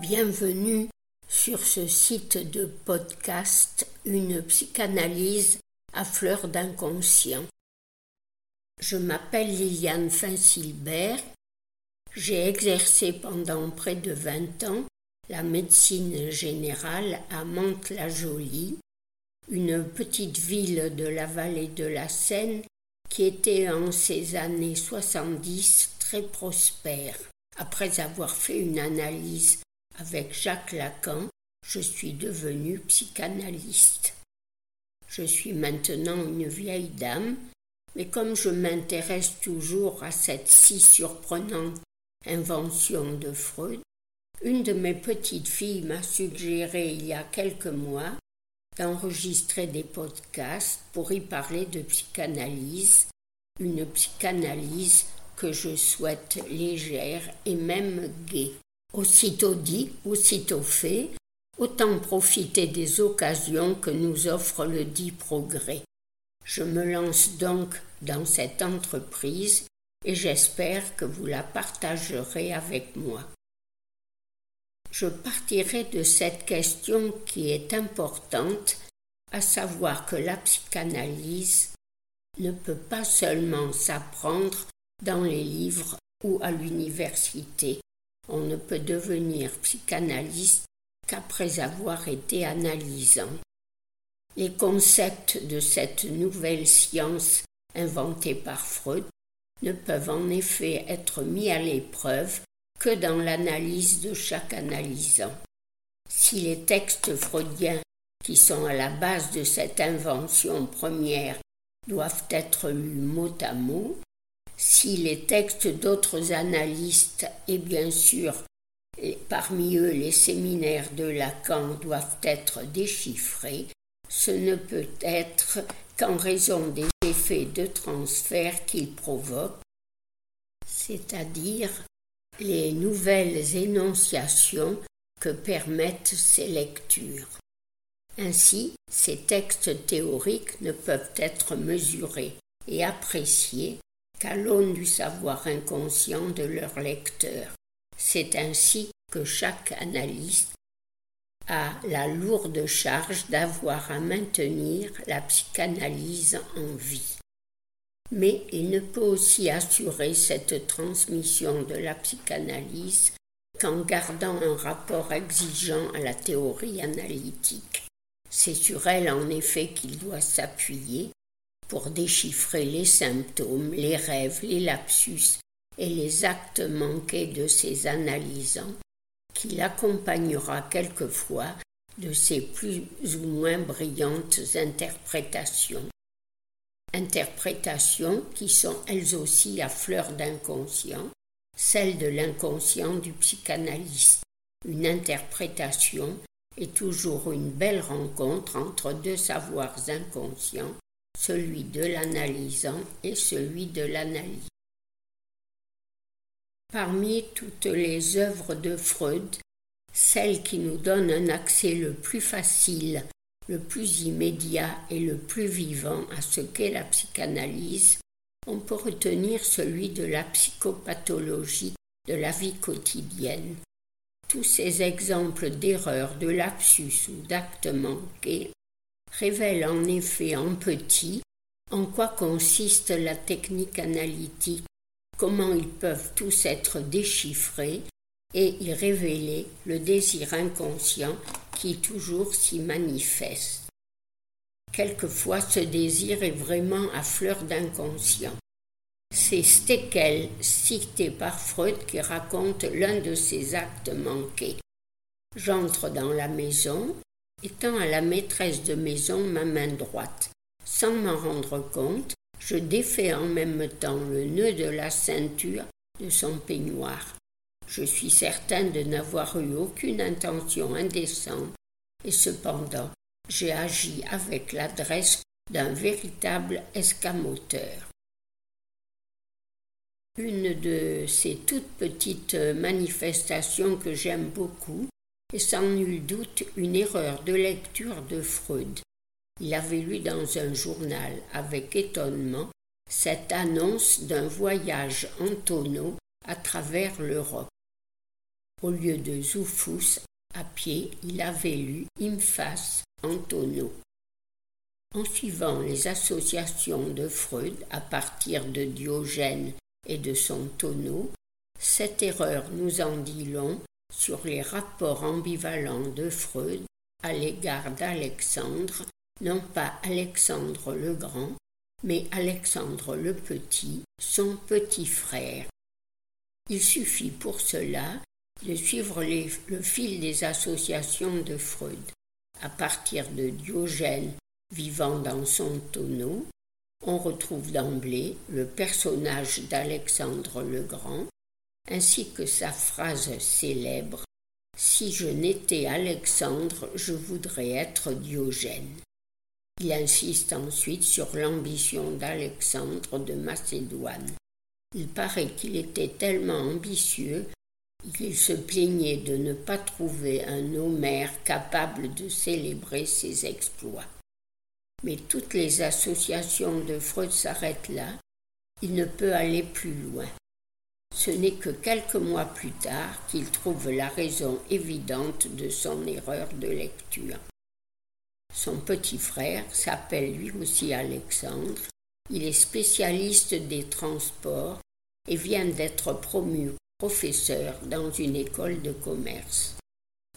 Bienvenue sur ce site de podcast Une psychanalyse à fleur d'inconscient. Je m'appelle Liliane Finsilbert. J'ai exercé pendant près de vingt ans la médecine générale à Mantes-la-Jolie, une petite ville de la vallée de la Seine qui était en ces années 70 très prospère. Après avoir fait une analyse avec Jacques Lacan, je suis devenue psychanalyste. Je suis maintenant une vieille dame, mais comme je m'intéresse toujours à cette si surprenante invention de Freud, une de mes petites filles m'a suggéré il y a quelques mois d'enregistrer des podcasts pour y parler de psychanalyse, une psychanalyse que je souhaite légère et même gaie. Aussitôt dit, aussitôt fait, autant profiter des occasions que nous offre le dit progrès. Je me lance donc dans cette entreprise et j'espère que vous la partagerez avec moi. Je partirai de cette question qui est importante, à savoir que la psychanalyse ne peut pas seulement s'apprendre dans les livres ou à l'université, on ne peut devenir psychanalyste qu'après avoir été analysant. Les concepts de cette nouvelle science inventée par Freud ne peuvent en effet être mis à l'épreuve que dans l'analyse de chaque analysant. Si les textes freudiens qui sont à la base de cette invention première doivent être lus mot à mot, si les textes d'autres analystes et bien sûr parmi eux les séminaires de Lacan doivent être déchiffrés, ce ne peut être qu'en raison des effets de transfert qu'ils provoquent, c'est-à-dire les nouvelles énonciations que permettent ces lectures. Ainsi, ces textes théoriques ne peuvent être mesurés et appréciés qu'à l'aune du savoir inconscient de leur lecteur? C'est ainsi que chaque analyste a la lourde charge d'avoir à maintenir la psychanalyse en vie. Mais il ne peut aussi assurer cette transmission de la psychanalyse qu'en gardant un rapport exigeant à la théorie analytique. C'est sur elle en effet qu'il doit s'appuyer pour déchiffrer les symptômes, les rêves, les lapsus et les actes manqués de ses analysants, qui l'accompagnera quelquefois de ses plus ou moins brillantes interprétations. Interprétations qui sont elles aussi à fleur d'inconscient, celle de l'inconscient du psychanalyste. Une interprétation est toujours une belle rencontre entre deux savoirs inconscients celui de l'analysant et celui de l'analyse. Parmi toutes les œuvres de Freud, celle qui nous donne un accès le plus facile, le plus immédiat et le plus vivant à ce qu'est la psychanalyse, on peut retenir celui de la psychopathologie de la vie quotidienne. Tous ces exemples d'erreurs, de lapsus ou d'actes manqués révèle en effet en petit en quoi consiste la technique analytique, comment ils peuvent tous être déchiffrés et y révéler le désir inconscient qui toujours s'y manifeste. Quelquefois ce désir est vraiment à fleur d'inconscient. C'est Steckel, cité par Freud, qui raconte l'un de ses actes manqués. J'entre dans la maison, étant à la maîtresse de maison ma main droite. Sans m'en rendre compte, je défais en même temps le nœud de la ceinture de son peignoir. Je suis certain de n'avoir eu aucune intention indécente, et cependant j'ai agi avec l'adresse d'un véritable escamoteur. Une de ces toutes petites manifestations que j'aime beaucoup et sans nul doute une erreur de lecture de Freud. Il avait lu dans un journal avec étonnement cette annonce d'un voyage en tonneau à travers l'Europe. Au lieu de Zoufous, à pied, il avait lu Imphas en tonneau. En suivant les associations de Freud à partir de Diogène et de son tonneau, cette erreur nous en dit long sur les rapports ambivalents de Freud à l'égard d'Alexandre, non pas Alexandre le Grand, mais Alexandre le Petit, son petit frère. Il suffit pour cela de suivre le fil des associations de Freud, à partir de Diogène vivant dans son tonneau, on retrouve d'emblée le personnage d'Alexandre le Grand, ainsi que sa phrase célèbre Si je n'étais Alexandre, je voudrais être Diogène. Il insiste ensuite sur l'ambition d'Alexandre de Macédoine. Il paraît qu'il était tellement ambitieux qu'il se plaignait de ne pas trouver un Homère capable de célébrer ses exploits. Mais toutes les associations de Freud s'arrêtent là. Il ne peut aller plus loin. Ce n'est que quelques mois plus tard qu'il trouve la raison évidente de son erreur de lecture. Son petit frère s'appelle lui aussi Alexandre. Il est spécialiste des transports et vient d'être promu professeur dans une école de commerce.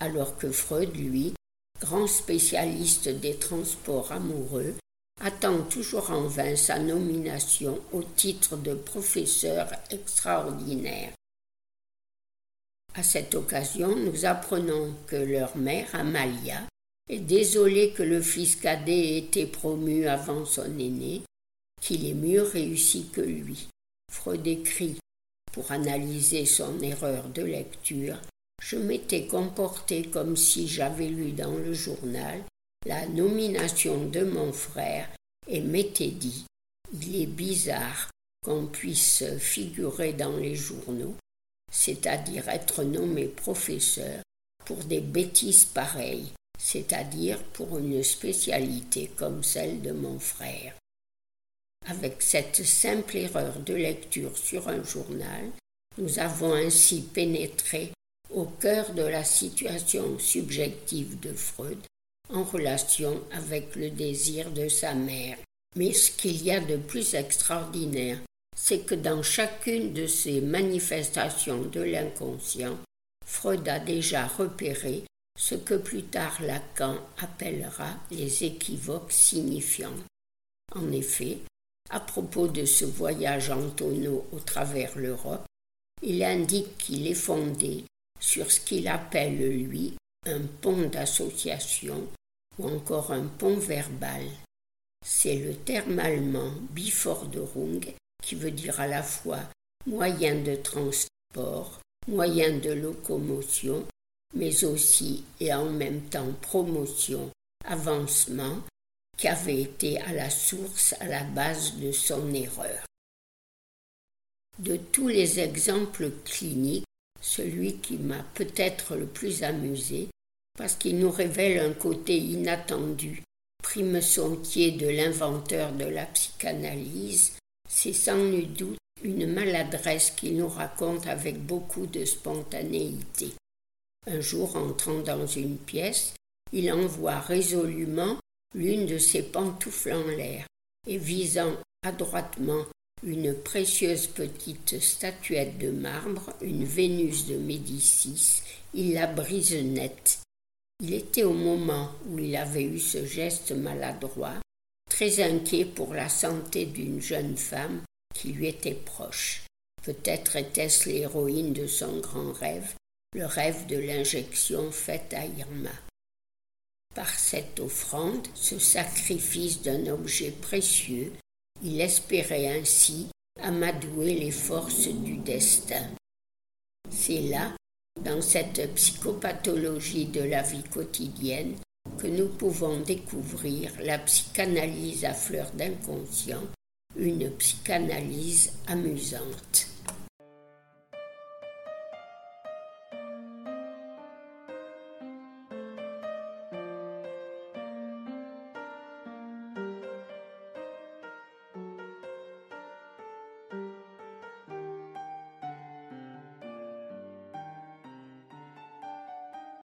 Alors que Freud, lui, grand spécialiste des transports amoureux, attend toujours en vain sa nomination au titre de professeur extraordinaire. À cette occasion, nous apprenons que leur mère, Amalia, est désolée que le fils cadet ait été promu avant son aîné, qu'il est mieux réussi que lui. Freud écrit pour analyser son erreur de lecture je m'étais comporté comme si j'avais lu dans le journal la nomination de mon frère et m'étais dit il est bizarre qu'on puisse figurer dans les journaux, c'est-à-dire être nommé professeur pour des bêtises pareilles, c'est-à-dire pour une spécialité comme celle de mon frère. Avec cette simple erreur de lecture sur un journal, nous avons ainsi pénétré au cœur de la situation subjective de Freud en relation avec le désir de sa mère. Mais ce qu'il y a de plus extraordinaire, c'est que dans chacune de ces manifestations de l'inconscient, Freud a déjà repéré ce que plus tard Lacan appellera les équivoques signifiants. En effet, à propos de ce voyage en tonneau au travers l'Europe, il indique qu'il est fondé sur ce qu'il appelle, lui, un pont d'association ou encore un pont verbal. C'est le terme allemand Biförderung qui veut dire à la fois moyen de transport, moyen de locomotion, mais aussi et en même temps promotion, avancement, qui avait été à la source, à la base de son erreur. De tous les exemples cliniques, celui qui m'a peut-être le plus amusé, parce qu'il nous révèle un côté inattendu, prime sentier de l'inventeur de la psychanalyse, c'est sans nul doute une maladresse qu'il nous raconte avec beaucoup de spontanéité. Un jour, entrant dans une pièce, il envoie résolument l'une de ses pantoufles en l'air, et visant adroitement une précieuse petite statuette de marbre, une Vénus de Médicis, il la brise net. Il était au moment où il avait eu ce geste maladroit, très inquiet pour la santé d'une jeune femme qui lui était proche. Peut-être était-ce l'héroïne de son grand rêve, le rêve de l'injection faite à Irma. Par cette offrande, ce sacrifice d'un objet précieux, il espérait ainsi amadouer les forces du destin. C'est là, dans cette psychopathologie de la vie quotidienne, que nous pouvons découvrir la psychanalyse à fleur d'inconscient, une psychanalyse amusante.